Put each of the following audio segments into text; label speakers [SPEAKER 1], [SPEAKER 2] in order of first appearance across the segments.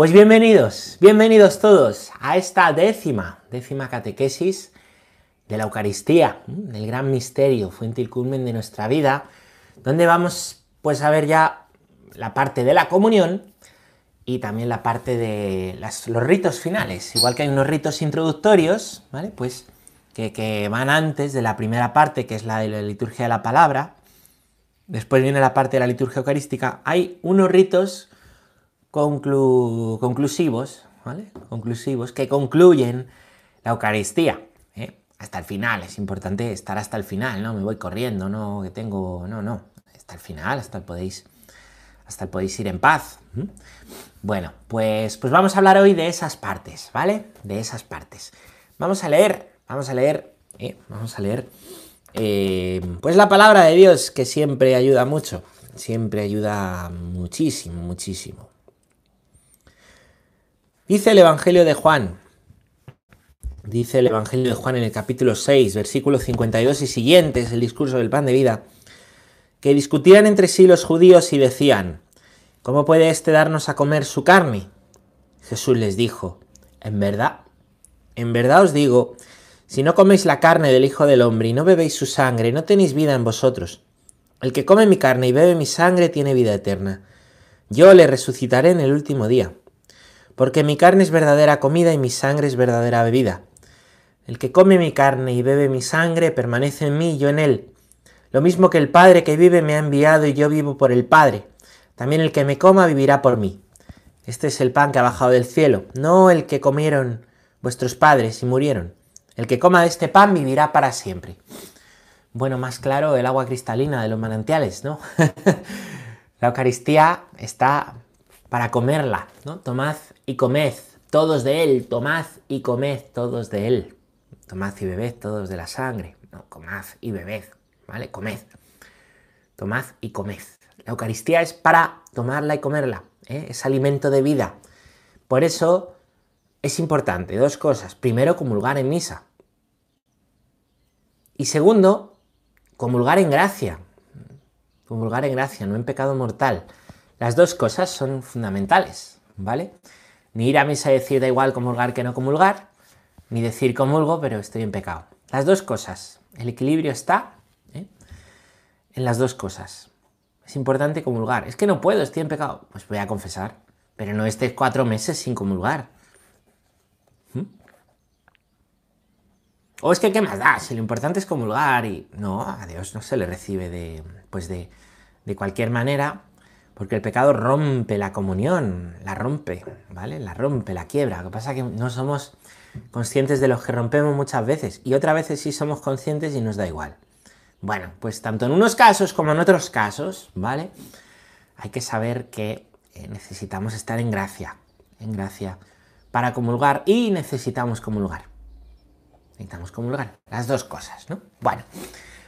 [SPEAKER 1] Pues bienvenidos, bienvenidos todos a esta décima, décima catequesis de la Eucaristía, del gran misterio, fuente y culmen de nuestra vida, donde vamos pues a ver ya la parte de la comunión y también la parte de los ritos finales. Igual que hay unos ritos introductorios, ¿vale? Pues que, que, van antes de la primera parte, que es la de la liturgia de la palabra. Después viene la parte de la liturgia eucarística. Hay unos ritos conclusivos, ¿vale? Conclusivos que concluyen la Eucaristía. ¿eh? Hasta el final, es importante estar hasta el final, ¿no? Me voy corriendo, no, que tengo. No, no. Hasta el final, hasta el podéis. Hasta el podéis ir en paz. Bueno, pues, pues vamos a hablar hoy de esas partes, ¿vale? De esas partes. Vamos a leer, vamos a leer, ¿eh? vamos a leer, eh, pues la palabra de Dios que siempre ayuda mucho, siempre ayuda muchísimo, muchísimo. Dice el Evangelio de Juan, dice el Evangelio de Juan en el capítulo 6, versículo 52 y siguientes, el discurso del pan de vida, que discutían entre sí los judíos y decían, ¿cómo puede éste darnos a comer su carne? Jesús les dijo, en verdad, en verdad os digo, si no coméis la carne del Hijo del Hombre y no bebéis su sangre, no tenéis vida en vosotros. El que come mi carne y bebe mi sangre tiene vida eterna. Yo le resucitaré en el último día porque mi carne es verdadera comida y mi sangre es verdadera bebida. El que come mi carne y bebe mi sangre permanece en mí y yo en él. Lo mismo que el Padre que vive me ha enviado y yo vivo por el Padre. También el que me coma vivirá por mí. Este es el pan que ha bajado del cielo, no el que comieron vuestros padres y murieron. El que coma de este pan vivirá para siempre. Bueno, más claro, el agua cristalina de los manantiales, ¿no? La Eucaristía está para comerla, ¿no? Tomad y comed todos de él, tomad y comed todos de él. Tomad y bebed todos de la sangre. No, comad y bebed, ¿vale? Comed. Tomad y comed. La Eucaristía es para tomarla y comerla, ¿eh? es alimento de vida. Por eso es importante dos cosas. Primero, comulgar en misa. Y segundo, comulgar en gracia. Comulgar en gracia, no en pecado mortal. Las dos cosas son fundamentales, ¿vale? Ni ir a misa y decir da igual comulgar que no comulgar, ni decir comulgo pero estoy en pecado. Las dos cosas. El equilibrio está ¿eh? en las dos cosas. Es importante comulgar. Es que no puedo, estoy en pecado. Pues voy a confesar. Pero no estés cuatro meses sin comulgar. ¿Mm? O es que, ¿qué más da? Si lo importante es comulgar y... No, a Dios no se le recibe de, pues de, de cualquier manera porque el pecado rompe la comunión, la rompe, ¿vale? La rompe, la quiebra. Lo que pasa es que no somos conscientes de los que rompemos muchas veces y otras veces sí somos conscientes y nos da igual. Bueno, pues tanto en unos casos como en otros casos, ¿vale? Hay que saber que eh, necesitamos estar en gracia, en gracia, para comulgar y necesitamos comulgar. Necesitamos comulgar, las dos cosas, ¿no? Bueno,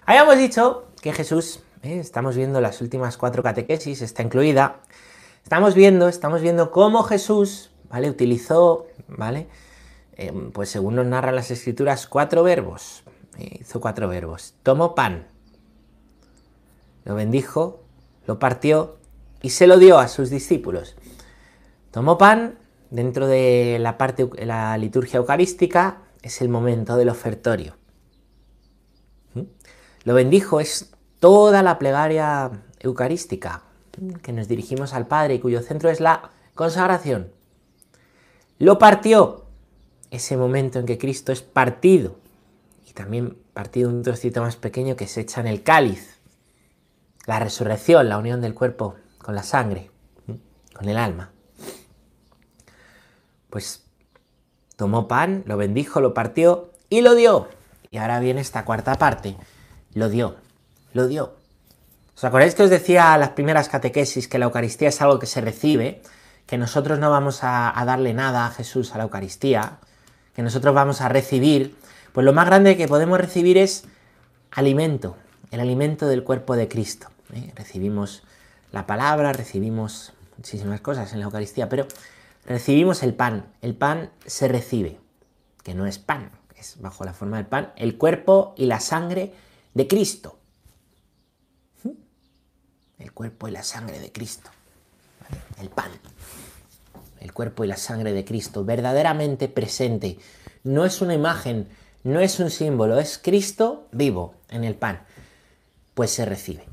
[SPEAKER 1] habíamos dicho que Jesús ¿eh? Estamos viendo las últimas cuatro catequesis, está incluida. Estamos viendo, estamos viendo cómo Jesús, ¿vale? Utilizó, ¿vale? Em, pues según nos narran las escrituras, cuatro verbos. ¿eh? hizo cuatro verbos. Tomó pan, lo bendijo, lo partió y se lo dio a sus discípulos. Tomó pan, dentro de la parte la liturgia eucarística, es el momento del ofertorio. ¿Mm? Lo bendijo es toda la plegaria eucarística que nos dirigimos al Padre y cuyo centro es la consagración. Lo partió ese momento en que Cristo es partido y también partido un trocito más pequeño que se echa en el cáliz. La resurrección, la unión del cuerpo con la sangre, con el alma. Pues tomó pan, lo bendijo, lo partió y lo dio. Y ahora viene esta cuarta parte. Lo dio lo dio. ¿Os acordáis que os decía las primeras catequesis que la Eucaristía es algo que se recibe, que nosotros no vamos a, a, darle nada a Jesús a la Eucaristía, que nosotros vamos a recibir? Pues lo más grande que podemos recibir es alimento, el alimento del cuerpo de Cristo. ¿eh? Recibimos la palabra, recibimos muchísimas cosas en la Eucaristía, pero recibimos el pan. El pan se recibe, que no es pan, es bajo la forma del pan, el cuerpo y la sangre de Cristo el cuerpo y la sangre de Cristo, el pan. el cuerpo y la sangre de Cristo, verdaderamente presente. No es una imagen, no es un símbolo, es Cristo vivo en el pan. Pues se recibe.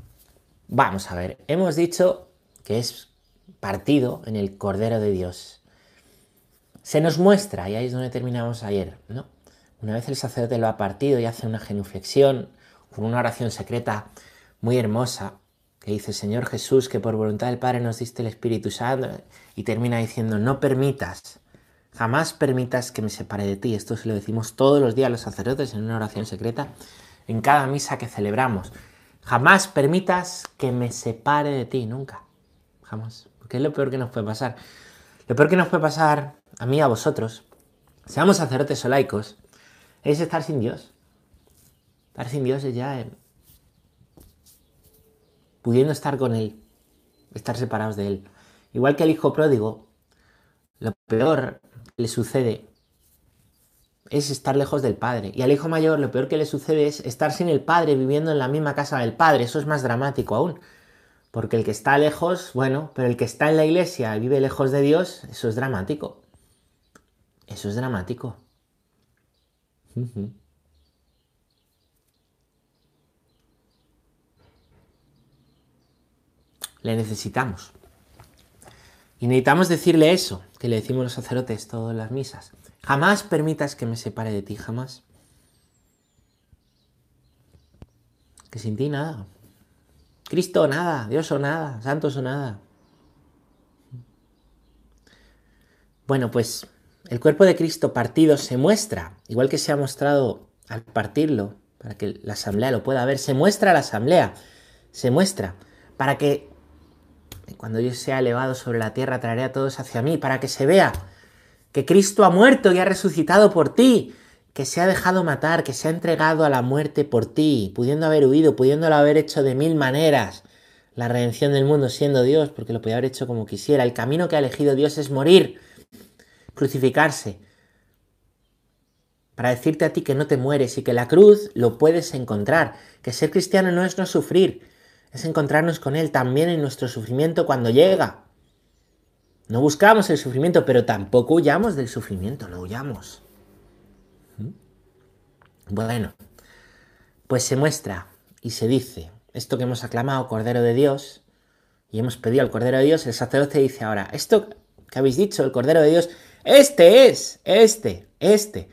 [SPEAKER 1] Vamos a ver, hemos dicho que es partido en el Cordero de Dios. Se nos muestra, y ahí es donde terminamos ayer, ¿no? Una vez el sacerdote lo ha partido y hace una genuflexión con una oración secreta muy hermosa, que dice, Señor Jesús, que por voluntad del Padre nos diste el Espíritu Santo, y termina diciendo, no permitas, jamás permitas que me separe de ti. Esto se lo decimos todos los días a los sacerdotes en una oración secreta, en cada misa que celebramos. Jamás permitas que me separe de ti, nunca. Jamás. Porque es lo peor que nos puede pasar. Lo peor que nos puede pasar a mí, a vosotros, seamos sacerdotes o laicos, es estar sin Dios. Estar sin Dios es ya pudiendo estar con Él, estar separados de Él. Igual que el hijo pródigo, lo peor que le sucede es estar lejos del padre. Y al hijo mayor lo peor que le sucede es estar sin el padre, viviendo en la misma casa del padre. Eso es más dramático aún. Porque el que está lejos, bueno, pero el que está en la iglesia y vive lejos de Dios, eso es dramático. Eso es dramático. Le necesitamos. Y necesitamos decirle eso, que le decimos los sacerdotes todas las misas. Jamás permitas que me separe de ti, jamás. Que sin ti nada. Cristo nada, Dios o nada, santos o nada. Bueno, pues el cuerpo de Cristo partido se muestra, igual que se ha mostrado al partirlo, para que la asamblea lo pueda ver, se muestra a la asamblea, se muestra, para que cuando yo sea elevado sobre la tierra traeré a todos hacia mí, para que se vea que Cristo ha muerto y ha resucitado por ti, que se ha dejado matar, que se ha entregado a la muerte por ti, pudiendo haber huido, pudiéndolo haber hecho de mil maneras, la redención del mundo siendo Dios, porque lo podía haber hecho como quisiera. El camino que ha elegido Dios es morir, crucificarse, para decirte a ti que no te mueres y que la cruz lo puedes encontrar, que ser cristiano no es no sufrir, es encontrarnos con Él también en nuestro sufrimiento cuando llega. No buscamos el sufrimiento, pero tampoco huyamos del sufrimiento, no huyamos. ¿Mm? Bueno, pues se muestra y se dice, esto que hemos aclamado Cordero de Dios, y hemos pedido al Cordero de Dios, el sacerdote dice ahora, esto que habéis dicho, el Cordero de Dios, este es, este, este.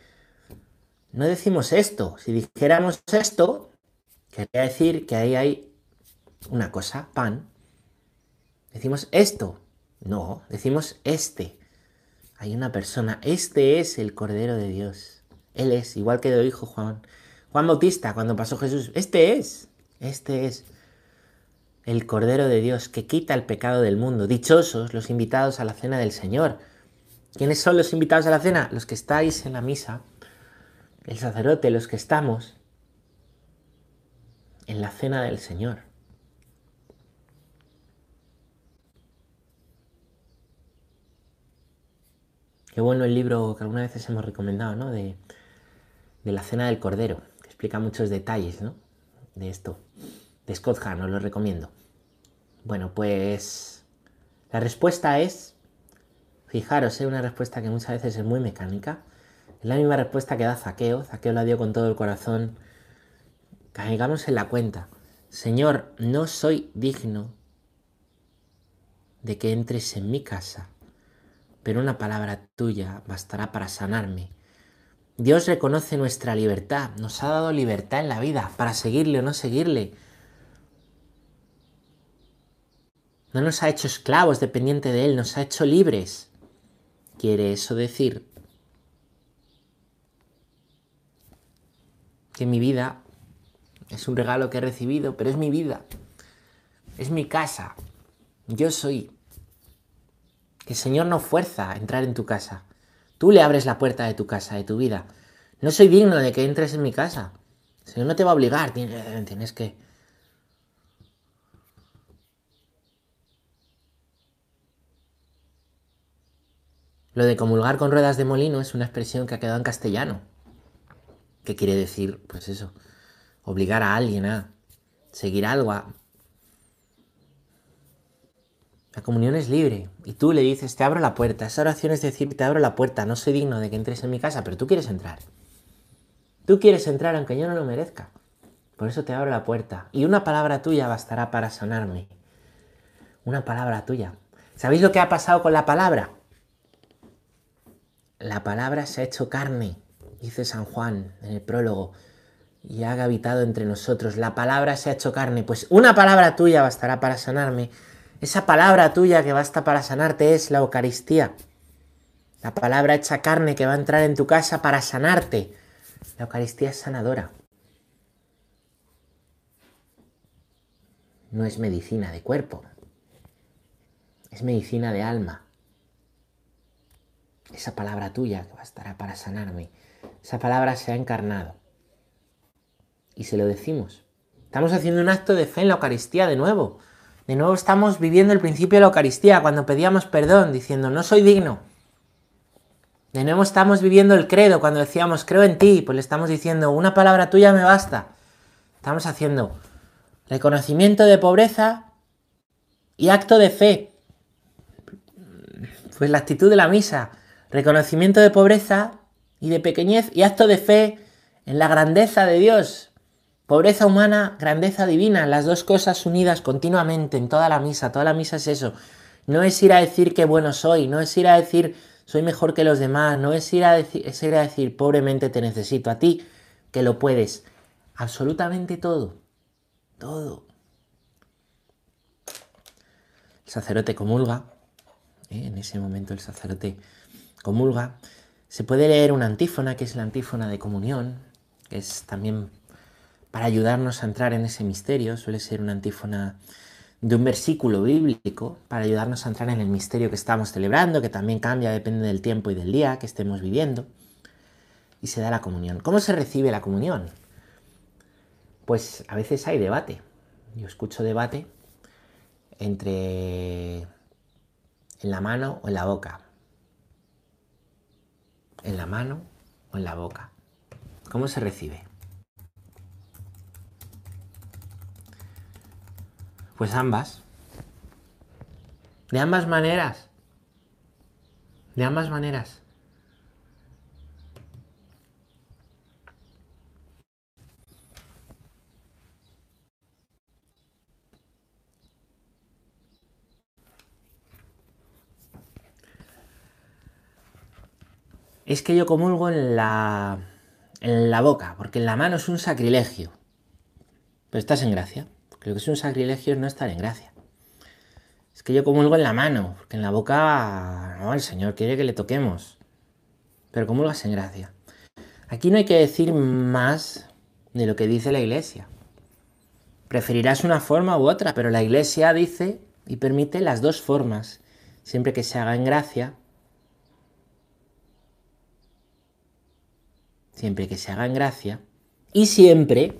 [SPEAKER 1] No decimos esto, si dijéramos esto, querría decir que ahí hay una cosa, pan, decimos esto. No, decimos este. Hay una persona, este es el Cordero de Dios. Él es, igual que lo dijo Juan. Juan Bautista, cuando pasó Jesús, este es, este es el Cordero de Dios que quita el pecado del mundo. Dichosos los invitados a la cena del Señor. ¿Quiénes son los invitados a la cena? Los que estáis en la misa, el sacerdote, los que estamos en la cena del Señor. Qué bueno el libro que algunas veces hemos recomendado, ¿no? De, la cena del cordero, que explica muchos detalles, ¿no? De esto. De Scott Hahn, os lo recomiendo. Bueno, pues la respuesta es, fijaros, es ¿eh? una respuesta que muchas veces es muy mecánica. Es la misma respuesta que da Zaqueo. Zaqueo la dio con todo el corazón. Caigamos en la cuenta. Señor, no soy digno de que entres en mi casa pero una palabra tuya bastará para sanarme. Dios reconoce nuestra libertad, nos ha dado libertad en la vida para seguirle o no seguirle. No nos ha hecho esclavos dependientes de Él, nos ha hecho libres. ¿Quiere eso decir que mi vida es un regalo que he recibido, pero es mi vida, es mi casa, yo soy que el Señor no fuerza a entrar en tu casa. Tú le abres la puerta de tu casa, de tu vida. No soy digno de que entres en mi casa. El Señor no te va a obligar, tienes, que... Lo de comulgar con ruedas de molino es una expresión que ha quedado en castellano. ¿Qué quiere decir? Pues eso, obligar a alguien a seguir algo, a La comunión es libre. Y tú le dices, te abro la puerta. Esa oración es decir, te abro la puerta. No soy digno de que entres en mi casa, pero tú quieres entrar. Tú quieres entrar aunque yo no lo merezca. Por eso te abro la puerta. Y una palabra tuya bastará para sanarme. Una palabra tuya. ¿Sabéis lo que ha pasado con la palabra? La palabra se ha hecho carne, dice San Juan en el prólogo, y ha habitado entre nosotros. La palabra se ha hecho carne. Pues una palabra tuya bastará para sanarme. Esa palabra tuya que basta para sanarte es la Eucaristía. La palabra hecha carne que va a entrar en tu casa para sanarte. La Eucaristía es sanadora. No es medicina de cuerpo. Es medicina de alma. Esa palabra tuya que bastará para sanarme. Esa palabra se ha encarnado. Y se lo decimos. Estamos haciendo un acto de fe en la Eucaristía de nuevo. De nuevo estamos viviendo el principio de la Eucaristía cuando pedíamos perdón, diciendo, no soy digno. De nuevo estamos viviendo el credo cuando decíamos, creo en ti, pues le estamos diciendo, una palabra tuya me basta. Estamos haciendo reconocimiento de pobreza y acto de fe. Pues la actitud de la misa, reconocimiento de pobreza y de pequeñez y acto de fe en la grandeza de Dios, Pobreza humana, grandeza divina, las dos cosas unidas continuamente en toda la misa. Toda la misa es eso. No es ir a decir qué bueno soy, no es ir a decir soy mejor que los demás, no es ir a decir, ir a decir pobremente te necesito a ti, que lo puedes. Absolutamente todo. Todo. El sacerdote comulga, ¿eh? en ese momento el sacerdote comulga. Se puede leer una antífona, que es la antífona de comunión, que es también para ayudarnos a entrar en ese misterio. Suele ser una antífona de un versículo bíblico para ayudarnos a entrar en el misterio que estamos celebrando, que también cambia, depende del tiempo y del día que estemos viviendo. Y se da la comunión. ¿Cómo se recibe la comunión? Pues a veces hay debate. Yo escucho debate entre en la mano o en la boca. En la mano o en la boca. ¿Cómo se recibe? Pues ambas. De ambas maneras. De ambas maneras. Es que yo comulgo en la, en la boca, porque en la mano es un sacrilegio. Pero estás en gracia. Lo que es un sacrilegio no estar en gracia. Es que yo comulgo en la mano, porque en la boca, no, el Señor quiere que le toquemos. Pero comulgas en gracia. Aquí no hay que decir más de lo que dice la Iglesia. Preferirás una forma u otra, pero la Iglesia dice y permite las dos formas, siempre que se haga en gracia. Siempre que se haga en gracia. Y siempre,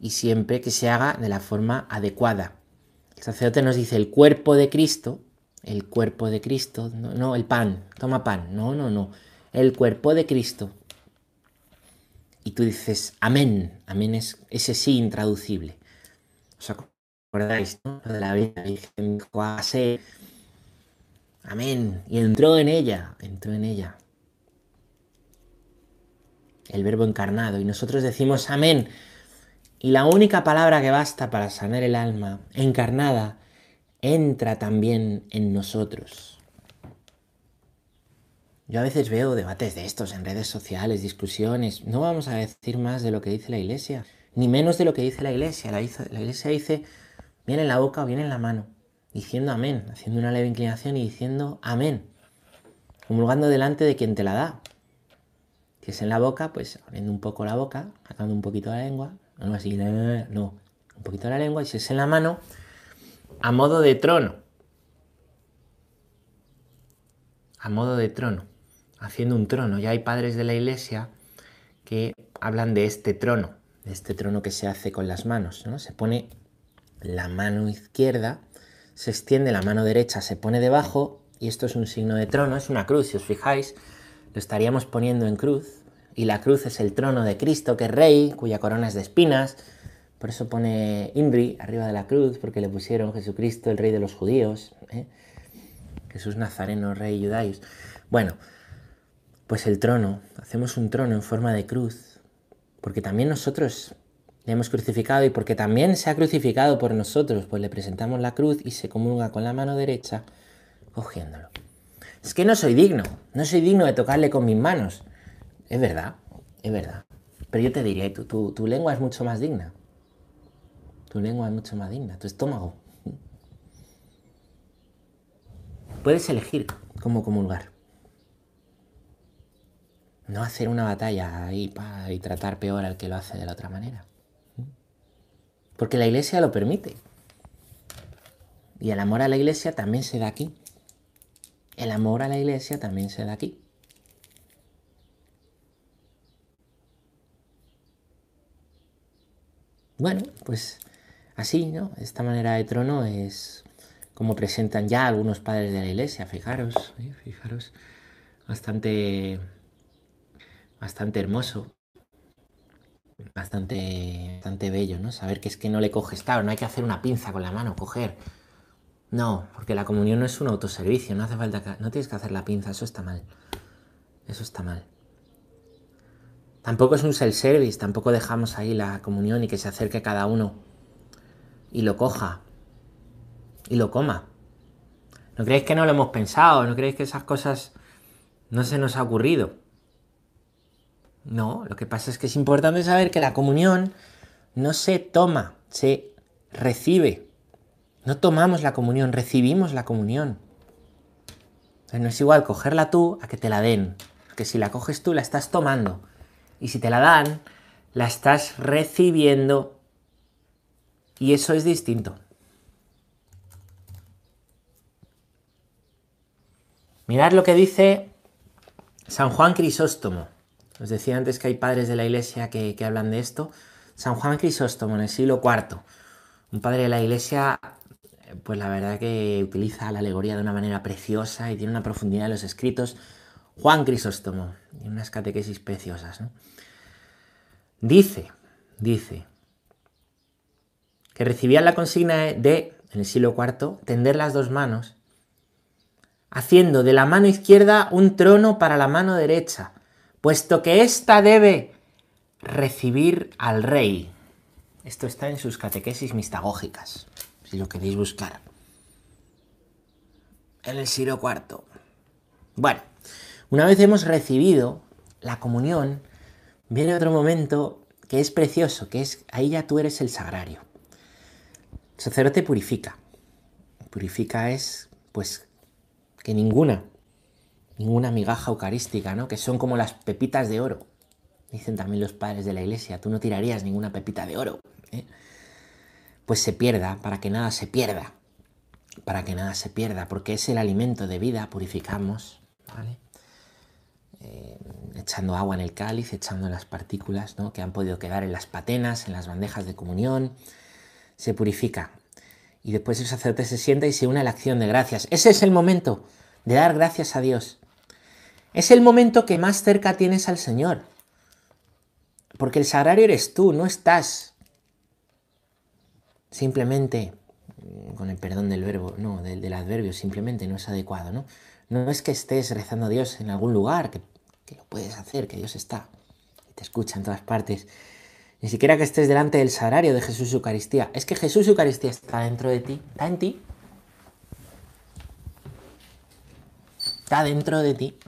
[SPEAKER 1] y siempre que se haga de la forma adecuada. El sacerdote nos dice el cuerpo de Cristo, el cuerpo de Cristo, no, el pan, toma pan, no, no, no, el cuerpo de Cristo. Y tú dices, amén, amén es ese sí intraducible. ¿Os acordáis no? de la Virgen dijo, amén, y entró en ella, entró en ella. El verbo encarnado, y nosotros decimos amén la única palabra que basta para sanar el alma, encarnada, entra también en nosotros. Yo a veces veo debates de estos en redes sociales, discusiones. No vamos a decir más de lo que dice la iglesia, ni menos de lo que dice la iglesia. La, iglesia dice, viene en la boca o viene en la mano, diciendo amén, haciendo una leve inclinación y diciendo amén, comulgando delante de quien te la da. Si es en la boca, pues abriendo un poco la boca, sacando un poquito la lengua, así, no, un poquito la lengua y si es en la mano, a modo de trono. A modo de trono, haciendo un trono. Ya hay padres de la iglesia que hablan de este trono, de este trono que se hace con las manos. ¿no? Se pone la mano izquierda, se extiende la mano derecha, se pone debajo y esto es un signo de trono, es una cruz, si os fijáis, lo estaríamos poniendo en cruz, y la cruz es el trono de Cristo, que es rey, cuya corona es de espinas, Por eso pone Inri arriba de la cruz, porque le pusieron Jesucristo, el rey de los judíos. ¿eh? Jesús Nazareno, rey judaios. Bueno, pues el trono, hacemos un trono en forma de cruz, porque también nosotros le hemos crucificado y porque también se ha crucificado por nosotros, pues le presentamos la cruz y se comulga con la mano derecha cogiéndolo. Es que no soy digno, no soy digno de tocarle con mis manos. Es verdad, es verdad. Pero yo te diría, tu, lengua es mucho más digna. Tu lengua es mucho más digna, tu estómago. Puedes elegir cómo comulgar. No hacer una batalla ahí y tratar peor al que lo hace de la otra manera. Porque la iglesia lo permite. Y el amor a la iglesia también se da aquí. El amor a la iglesia también se da aquí. Bueno, pues así, ¿no? Esta manera de trono es como presentan ya algunos padres de la iglesia, fijaros, ¿eh? fijaros, bastante, bastante hermoso bastante, bastante bello, ¿no? Saber que es que no le coges, claro, no hay que hacer una pinza con la mano, coger. No, porque la comunión no es un autoservicio, no hace falta no tienes que hacer la pinza, eso está mal. Eso está mal. Tampoco es un self-service, tampoco dejamos ahí la comunión y que se acerque cada uno y lo coja y lo coma. ¿No creéis que no lo hemos pensado? ¿No creéis que esas cosas no se nos ha ocurrido? No, lo que pasa es que es importante saber que la comunión no se toma, se recibe. No tomamos la comunión, recibimos la comunión. no es igual cogerla tú a que te la den. Porque si la coges tú, la estás tomando. Y si te la dan, la estás recibiendo. Y eso es distinto. Mirad lo que dice San Juan Crisóstomo. Os decía antes que hay padres de la iglesia que, hablan de esto. San Juan Crisóstomo en el siglo IV, un padre de la iglesia, pues la verdad que utiliza la alegoría de una manera preciosa y tiene una profundidad en los escritos. Juan Crisóstomo, y unas catequesis preciosas. Dice, dice, que recibían la consigna de, en el siglo IV, tender las dos manos, haciendo de la mano izquierda un trono para la mano derecha puesto que ésta debe recibir al rey. Esto está en sus catequesis mistagógicas, si lo queréis buscar. En el siglo IV. Bueno, una vez hemos recibido la comunión, viene otro momento que es precioso, que es ahí ya tú eres el sagrario. El sacerdote purifica. Purifica es, pues, que ninguna ninguna migaja eucarística, ¿no? Que son como las pepitas de oro. Dicen también los padres de la iglesia, tú no tirarías ninguna pepita de oro. ¿eh? Pues se pierda, para que nada se pierda. Para que nada se pierda, porque es el alimento de vida, purificamos. Eh, echando agua en el cáliz, echando las partículas ¿no? que han podido quedar en las patenas, en las bandejas de comunión, se purifica. Y después el sacerdote se sienta y se une a la acción de gracias. Ese es el momento de dar gracias a Dios. Es el momento que más cerca tienes al Señor. Porque el sagrario eres tú, no estás simplemente, mm, con el perdón del verbo, no, del, adverbio, simplemente no es adecuado, ¿no? No es que estés rezando a Dios en algún lugar, que, que lo puedes hacer, que Dios está y te escucha en todas partes. Ni siquiera que estés delante del sagrario de Jesús Eucaristía. Es que Jesús Eucaristía está dentro de ti, está en ti. Está dentro de ti.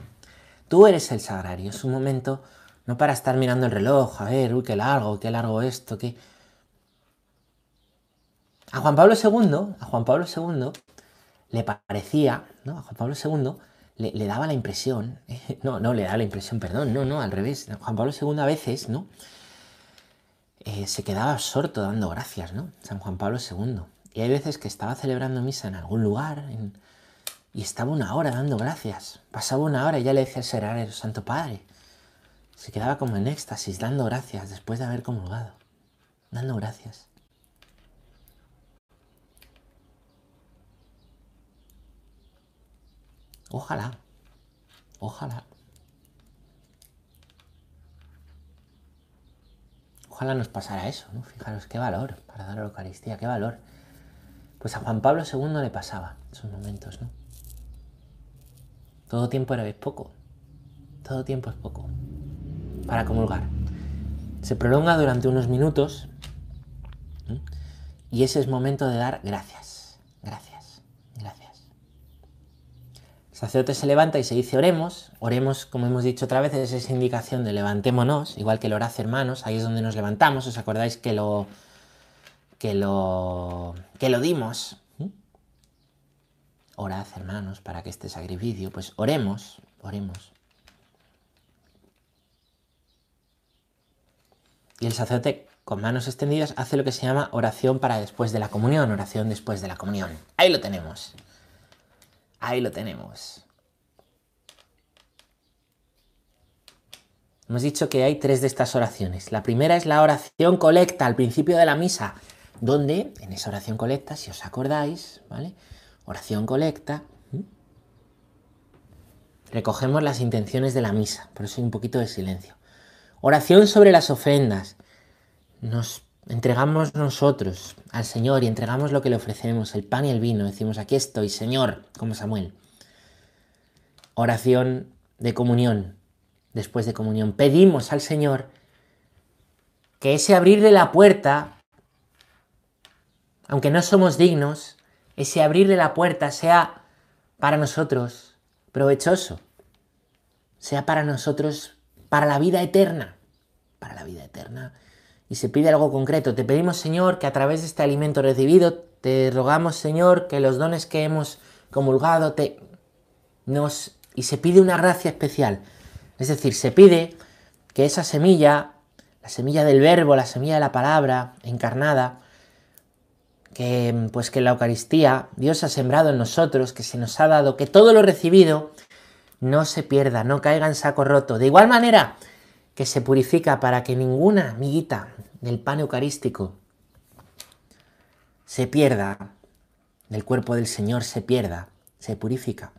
[SPEAKER 1] Tú eres el sagrario. Es un momento no para estar mirando el reloj, a ver, uy, qué largo, qué largo esto, qué... A Juan Pablo II, a Juan Pablo II le parecía, ¿no? A Juan Pablo II le, daba la impresión, no, no le daba la impresión, perdón, no, no, al revés. Juan Pablo II a veces, ¿no? Eh, se quedaba absorto dando gracias, ¿no? San Juan Pablo II. Y hay veces que estaba celebrando misa en algún lugar, y estaba una hora dando gracias. Pasaba una hora y ya le decía el Santo Padre. Se quedaba como en éxtasis, dando gracias después de haber comulgado. Dando gracias. Ojalá. Ojalá. Ojalá nos pasara eso, ¿no? Fijaros, qué valor para dar a la Eucaristía, qué valor. Pues a Juan Pablo II le pasaba esos momentos, ¿no? Todo tiempo era poco. Todo tiempo es poco para comulgar. Se prolonga durante unos minutos y ese es momento de dar. Gracias. Gracias. Sacerdote se levanta y se dice oremos. Oremos, como hemos dicho otra vez, es esa indicación de levantémonos, igual que el orad hermanos, ahí es donde nos levantamos. ¿Os acordáis que lo que lo que lo dimos? Orad hermanos para que este sacrificio, pues oremos, oremos. Y el sacerdote con manos extendidas hace lo que se llama oración para después de la comunión, oración después de la comunión. Ahí lo tenemos. Ahí lo tenemos. Hemos dicho que hay tres de estas oraciones. La primera es la oración colecta al principio de la misa, donde en esa oración colecta, si os acordáis, ¿vale? Oración colecta, recogemos las intenciones de la misa, por eso hay un poquito de silencio. Oración sobre las ofrendas. Nos entregamos nosotros al Señor y entregamos lo que le ofrecemos, el pan y el vino. Decimos, aquí estoy, Señor, como Samuel. Oración de comunión. Después de comunión, pedimos al Señor que ese abrirle la puerta, aunque no somos dignos, ese abrirle la puerta sea para nosotros provechoso, sea para nosotros para la vida eterna, para la vida eterna. Y se pide algo concreto. Te pedimos, Señor, que a través de este alimento recibido, te rogamos, Señor, que los dones que hemos comulgado te nos y se pide una gracia especial. Es decir, se pide que esa semilla, la semilla del verbo, la semilla de la palabra encarnada, que pues que la Eucaristía Dios ha sembrado en nosotros, que se nos ha dado, que todo lo recibido no se pierda, no caiga en saco roto. De igual manera que se purifica para que ninguna miguita del pan eucarístico se pierda, del cuerpo del Señor se pierda, se purifica.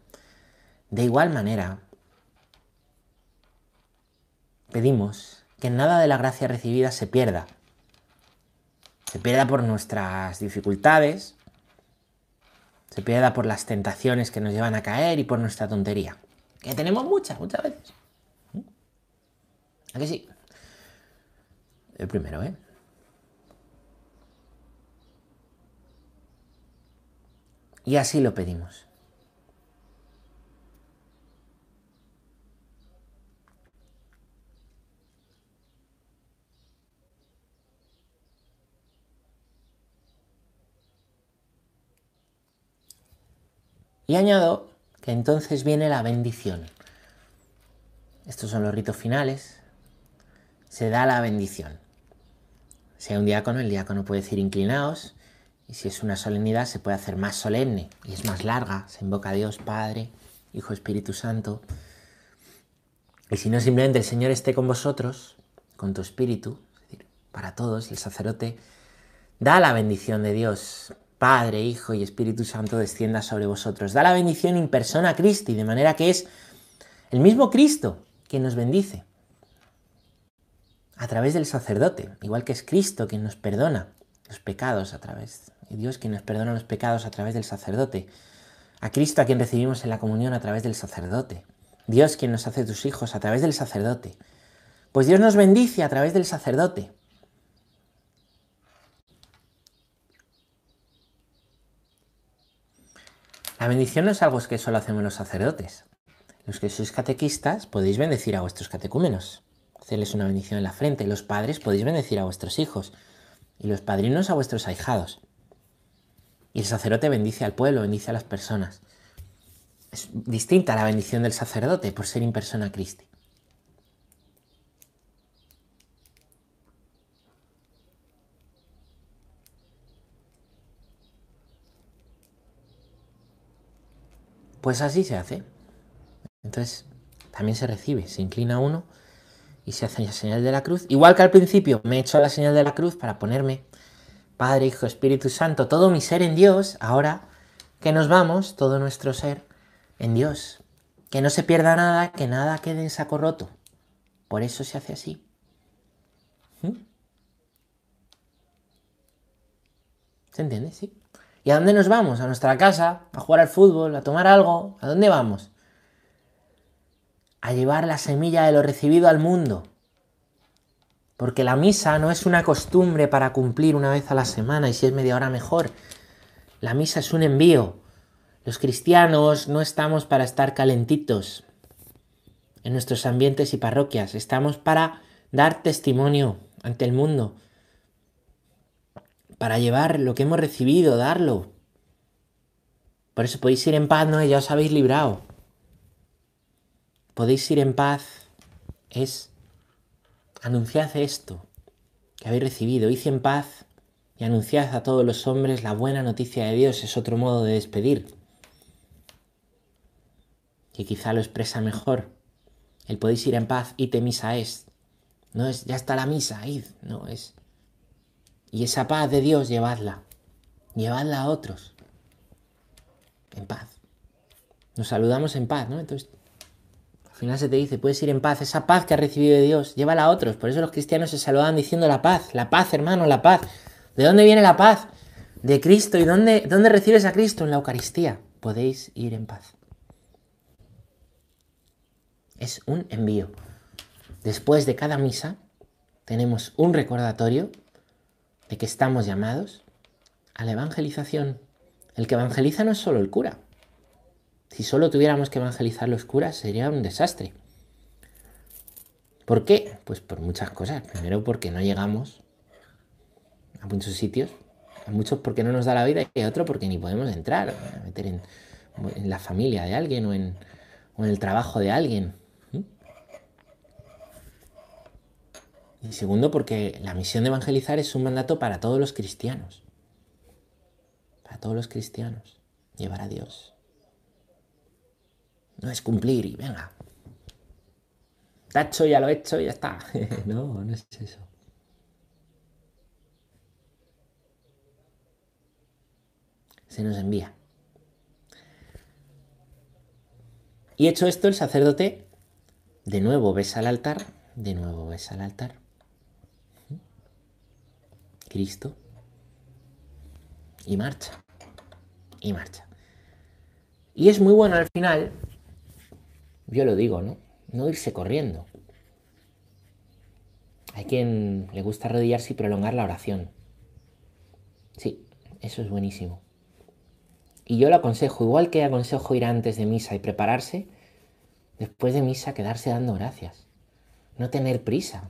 [SPEAKER 1] De igual manera, pedimos que nada de la gracia recibida se pierda. Se pierda por nuestras dificultades, se pierda por las tentaciones que nos llevan a caer y por nuestra tontería que tenemos muchas, muchas veces. ¿A que sí? El primero, ¿eh? Y así lo pedimos. Y añado que entonces viene la bendición. Estos son los ritos finales. Se da la bendición. Sea un diácono, el diácono puede decir inclinaos, y si es una solemnidad se puede hacer más solemne y es más larga. Se invoca a Dios Padre, Hijo, Espíritu Santo. Y si no, simplemente el Señor esté con vosotros, con tu espíritu, es decir, para todos, el sacerdote da la bendición de Dios Padre, Hijo y Espíritu Santo descienda sobre vosotros. Da la bendición in persona Christi, de manera que es el mismo Cristo quien nos bendice a través del sacerdote, igual que es Cristo quien nos perdona los pecados a través, y Dios quien nos perdona los pecados a través del sacerdote, a Cristo a quien recibimos en la comunión a través del sacerdote, Dios quien nos hace tus hijos a través del sacerdote. Pues Dios nos bendice a través del sacerdote. La bendición no es algo que solo hacemos los sacerdotes. Los que sois catequistas podéis bendecir a vuestros catecúmenos, hacerles una bendición en la frente. Los padres podéis bendecir a vuestros hijos y los padrinos a vuestros ahijados. Y el sacerdote bendice al pueblo, bendice a las personas. Es distinta la bendición del sacerdote por ser in persona Christi. Pues así se hace. Entonces, también se recibe, se inclina uno y se hace la señal de la cruz. Igual que al principio me he hecho la señal de la cruz para ponerme Padre, Hijo, Espíritu Santo, todo mi ser en Dios, ahora que nos vamos, todo nuestro ser en Dios. Que no se pierda nada, que nada quede en saco roto. Por eso se hace así. ¿Mm? ¿Se entiende? Sí. ¿Y a dónde nos vamos? ¿A nuestra casa? ¿A jugar al fútbol? ¿A tomar algo? ¿A dónde vamos? A llevar la semilla de lo recibido al mundo. Porque la misa no es una costumbre para cumplir una vez a la semana y si es media hora mejor. La misa es un envío. Los cristianos no estamos para estar calentitos en nuestros ambientes y parroquias. Estamos para dar testimonio ante el mundo para llevar lo que hemos recibido, darlo. Por eso podéis ir en paz, ¿no? Ya os habéis librado. Podéis ir en paz. Es anunciad esto que habéis recibido. Id en paz y anunciad a todos los hombres la buena noticia de Dios. Es otro modo de despedir. Que quizá lo expresa mejor. El podéis ir en paz y te misa es. No es ya está la misa, id. No, es y esa paz de Dios, llevadla. Llevadla a otros. En paz. Nos saludamos en paz, ¿no? Entonces, al final se te dice, puedes ir en paz. Esa paz que has recibido de Dios, llévala a otros. Por eso los cristianos se saludan diciendo la paz. La paz, hermano, la paz. ¿De dónde viene la paz? De Cristo. ¿Y dónde, dónde recibes a Cristo? En la Eucaristía. Podéis ir en paz. Es un envío. Después de cada misa, tenemos un recordatorio de que estamos llamados a la evangelización. El que evangeliza no es solo el cura. Si solo tuviéramos que evangelizar los curas sería un desastre. ¿Por qué? Pues por muchas cosas. Primero porque no llegamos a muchos sitios. A muchos porque no nos da la vida y a otro porque ni podemos entrar, a meter en, la familia de alguien o en, o en el trabajo de alguien. Y segundo, porque la misión de evangelizar es un mandato para todos los cristianos. Para todos los cristianos. Llevar a Dios. No es cumplir y venga. Tacho, ya lo he hecho y ya está. no, no es eso. Se nos envía. Y hecho esto, el sacerdote de nuevo besa al altar, de nuevo besa al altar Cristo y marcha. Y marcha. Y es muy bueno al final, yo lo digo, ¿no? No irse corriendo. Hay quien le gusta arrodillarse y prolongar la oración. Sí, eso es buenísimo. Y yo lo aconsejo, igual que aconsejo ir antes de misa y prepararse, después de misa quedarse dando gracias. No tener prisa.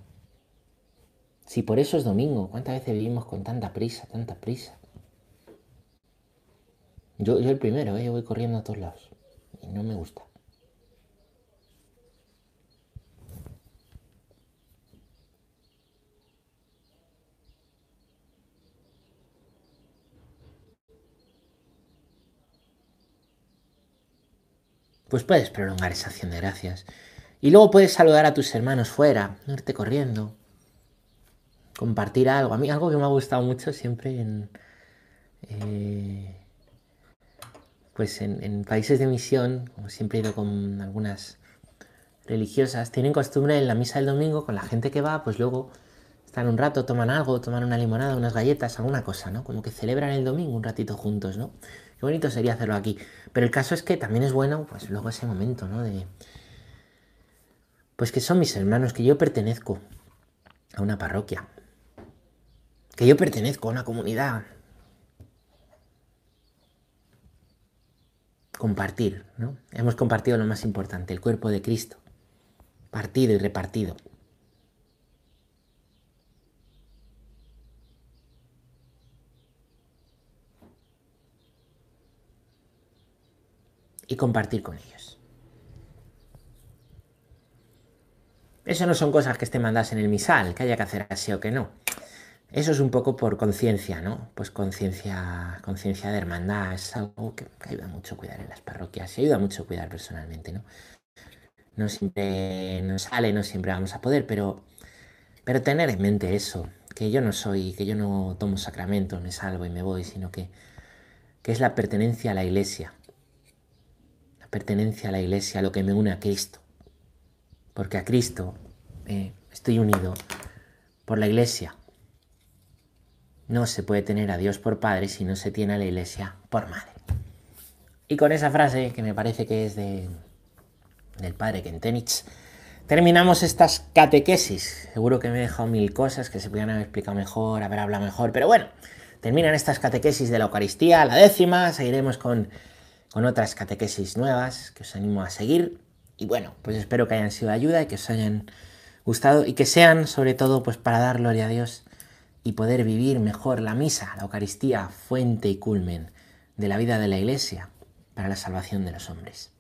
[SPEAKER 1] Si por eso es domingo, ¿cuántas veces vivimos con tanta prisa, tanta prisa? Yo, el primero, ¿eh? yo voy corriendo a todos lados y no me gusta. Pues puedes prolongar esa acción de gracias. Y luego puedes saludar a tus hermanos fuera, irte corriendo compartir algo. A mí algo que me ha gustado mucho siempre en... Eh, pues en, países de misión, como siempre he ido con algunas religiosas, tienen costumbre en la misa del domingo, con la gente que va, pues luego están un rato, toman algo, toman una limonada, unas galletas, alguna cosa, ¿no? Como que celebran el domingo un ratito juntos, ¿no? Qué bonito sería hacerlo aquí. Pero el caso es que también es bueno, pues luego ese momento, ¿no? De... Pues que son mis hermanos, que yo pertenezco a una parroquia, que yo pertenezco a una comunidad. Compartir, ¿no? Hemos compartido lo más importante, el cuerpo de Cristo, partido y repartido. Y compartir con ellos. Eso no son cosas que te mandas en el misal, que haya que hacer así o que no. Eso es un poco por conciencia, ¿no? Pues conciencia, conciencia de hermandad es algo que, ayuda mucho a cuidar en las parroquias y ayuda mucho a cuidar personalmente, ¿no? No siempre nos sale, no siempre vamos a poder, pero, pero tener en mente eso, que yo no soy, que yo no tomo sacramento, me salvo y me voy, sino que, que es la pertenencia a la iglesia, pertenencia a la iglesia, lo que me une a Cristo, porque a Cristo eh, estoy unido por la iglesia no se puede tener a Dios por padre si no se tiene a la iglesia por madre. Y con esa frase, que me parece que es de, del padre Kentenich, terminamos estas catequesis. Seguro que me he dejado mil cosas que se podrían haber explicado mejor, haber hablado mejor, pero bueno, terminan estas catequesis de la Eucaristía, la décima, seguiremos con, con otras catequesis nuevas que os animo a seguir. Y bueno, pues espero que hayan sido de ayuda y que os hayan gustado y que sean sobre todo pues para dar gloria a Dios y poder vivir mejor la misa, la Eucaristía, fuente y culmen de la vida de la Iglesia para la salvación de los hombres.